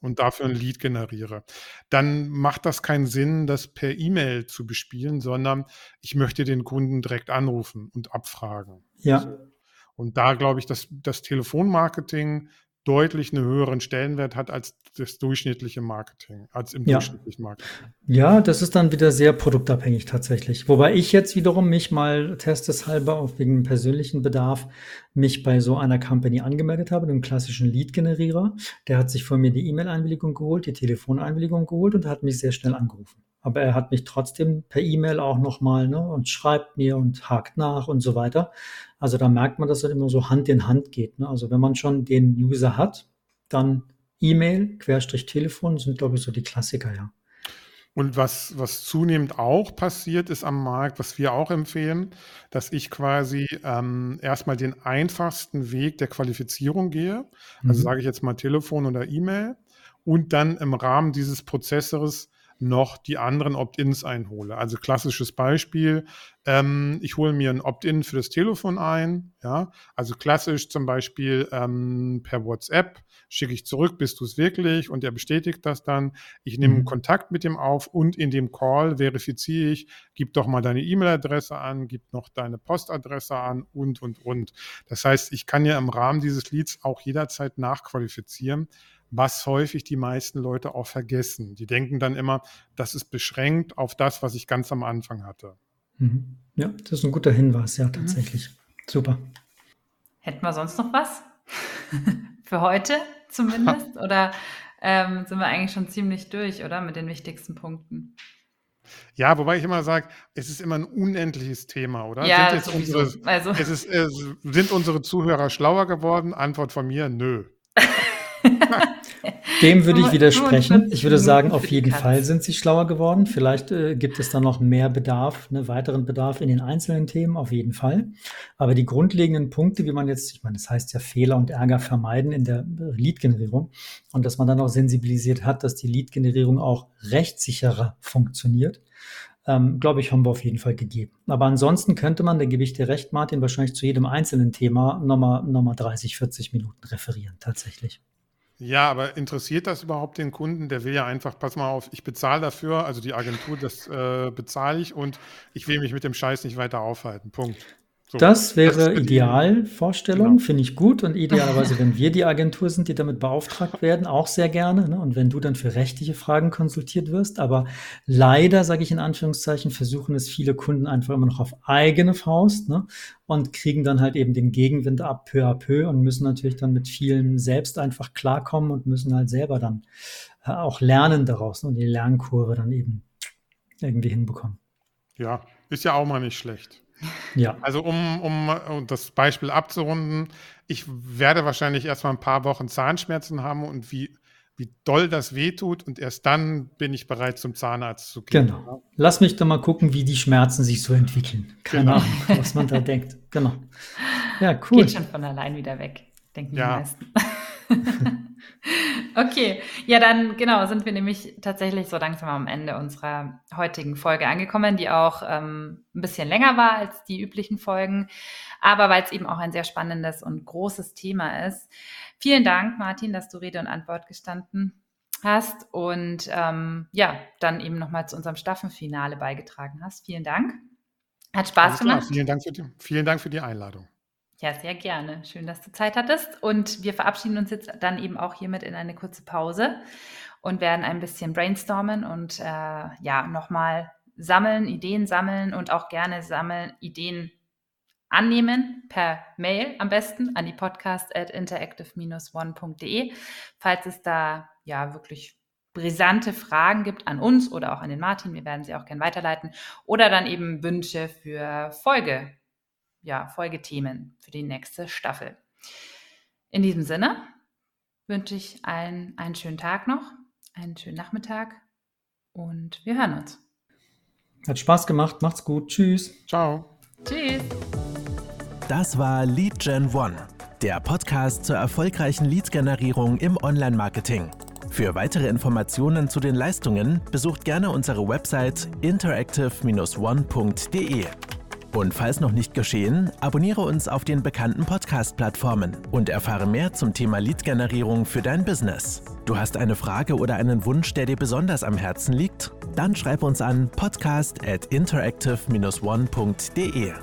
und dafür ein Lead generiere, dann macht das keinen Sinn, das per E-Mail zu bespielen, sondern ich möchte den Kunden direkt anrufen und abfragen. Ja. Und da glaube ich, dass das Telefonmarketing deutlich einen höheren Stellenwert hat als das durchschnittliche Marketing, als im ja. durchschnittlichen Marketing. Ja, das ist dann wieder sehr produktabhängig tatsächlich. Wobei ich jetzt wiederum mich mal testeshalber auf wegen persönlichen Bedarf mich bei so einer Company angemeldet habe, dem klassischen Lead-Generierer. Der hat sich von mir die E-Mail-Einwilligung geholt, die Telefoneinwilligung geholt und hat mich sehr schnell angerufen aber er hat mich trotzdem per E-Mail auch nochmal ne, und schreibt mir und hakt nach und so weiter. Also da merkt man, dass das immer so Hand in Hand geht. Ne? Also wenn man schon den User hat, dann E-Mail, Querstrich Telefon sind, glaube ich, so die Klassiker, ja. Und was, was zunehmend auch passiert ist am Markt, was wir auch empfehlen, dass ich quasi ähm, erstmal den einfachsten Weg der Qualifizierung gehe. Also mhm. sage ich jetzt mal Telefon oder E-Mail und dann im Rahmen dieses Prozessors noch die anderen Opt-ins einhole. Also klassisches Beispiel, ähm, ich hole mir ein Opt-in für das Telefon ein, ja, also klassisch zum Beispiel ähm, per WhatsApp schicke ich zurück, bist du es wirklich und er bestätigt das dann. Ich nehme mhm. Kontakt mit ihm auf und in dem Call verifiziere ich, gib doch mal deine E-Mail-Adresse an, gib noch deine Postadresse an und, und, und. Das heißt, ich kann ja im Rahmen dieses Leads auch jederzeit nachqualifizieren was häufig die meisten Leute auch vergessen. Die denken dann immer, das ist beschränkt auf das, was ich ganz am Anfang hatte. Mhm. Ja, das ist ein guter Hinweis, ja, mhm. tatsächlich. Mhm. Super. Hätten wir sonst noch was? [LAUGHS] Für heute zumindest? [LAUGHS] oder ähm, sind wir eigentlich schon ziemlich durch, oder? Mit den wichtigsten Punkten. Ja, wobei ich immer sage, es ist immer ein unendliches Thema, oder? Ja, sind, unsere, also. es ist, äh, sind unsere Zuhörer schlauer geworden? Antwort von mir, nö. [LAUGHS] Dem würde ich widersprechen. Ich würde sagen, auf jeden Fall sind sie schlauer geworden. Vielleicht äh, gibt es da noch mehr Bedarf, ne, weiteren Bedarf in den einzelnen Themen, auf jeden Fall. Aber die grundlegenden Punkte, wie man jetzt, ich meine, das heißt ja Fehler und Ärger vermeiden in der Lead-Generierung und dass man dann auch sensibilisiert hat, dass die Lead-Generierung auch rechtssicherer funktioniert. Ähm, glaube ich, haben wir auf jeden Fall gegeben. Aber ansonsten könnte man, da gebe ich dir recht, Martin, wahrscheinlich zu jedem einzelnen Thema nochmal, nochmal 30, 40 Minuten referieren, tatsächlich. Ja, aber interessiert das überhaupt den Kunden? Der will ja einfach, pass mal auf, ich bezahle dafür, also die Agentur, das äh, bezahle ich und ich will mich mit dem Scheiß nicht weiter aufhalten. Punkt. So, das wäre das Idealvorstellung, genau. finde ich gut. Und idealerweise, wenn wir die Agentur sind, die damit beauftragt werden, auch sehr gerne. Ne? Und wenn du dann für rechtliche Fragen konsultiert wirst. Aber leider, sage ich in Anführungszeichen, versuchen es viele Kunden einfach immer noch auf eigene Faust ne? und kriegen dann halt eben den Gegenwind ab peu à peu und müssen natürlich dann mit vielen selbst einfach klarkommen und müssen halt selber dann äh, auch lernen daraus ne? und die Lernkurve dann eben irgendwie hinbekommen. Ja, ist ja auch mal nicht schlecht. Ja. Also um, um, um das Beispiel abzurunden, ich werde wahrscheinlich erst mal ein paar Wochen Zahnschmerzen haben und wie, wie doll das wehtut und erst dann bin ich bereit zum Zahnarzt zu gehen. Genau. Lass mich doch mal gucken, wie die Schmerzen sich so entwickeln. Keine genau. Ahnung, was man da [LAUGHS] denkt. Genau. Ja, cool. Geht schon von allein wieder weg, denken ja. die meisten. [LAUGHS] okay, ja, dann genau sind wir nämlich tatsächlich so langsam am Ende unserer heutigen Folge angekommen, die auch ähm, ein bisschen länger war als die üblichen Folgen, aber weil es eben auch ein sehr spannendes und großes Thema ist. Vielen Dank, Martin, dass du Rede und Antwort gestanden hast und ähm, ja, dann eben nochmal zu unserem Staffelfinale beigetragen hast. Vielen Dank. Hat Spaß gemacht. Vielen Dank, die, vielen Dank für die Einladung. Ja, sehr gerne. Schön, dass du Zeit hattest. Und wir verabschieden uns jetzt dann eben auch hiermit in eine kurze Pause und werden ein bisschen brainstormen und äh, ja, nochmal sammeln, Ideen sammeln und auch gerne sammeln, Ideen annehmen per Mail am besten an die podcast at interactive-one.de, falls es da ja wirklich brisante Fragen gibt an uns oder auch an den Martin. Wir werden sie auch gerne weiterleiten oder dann eben Wünsche für Folge ja, Folgethemen für die nächste Staffel. In diesem Sinne wünsche ich allen einen schönen Tag noch, einen schönen Nachmittag und wir hören uns. Hat Spaß gemacht, macht's gut, tschüss. Ciao. Tschüss. Das war Lead Gen One, der Podcast zur erfolgreichen Lead-Generierung im Online-Marketing. Für weitere Informationen zu den Leistungen besucht gerne unsere Website interactive-one.de. Und falls noch nicht geschehen, abonniere uns auf den bekannten Podcast-Plattformen und erfahre mehr zum Thema Lead-Generierung für dein Business. Du hast eine Frage oder einen Wunsch, der dir besonders am Herzen liegt? Dann schreib uns an podcast at interactive-one.de.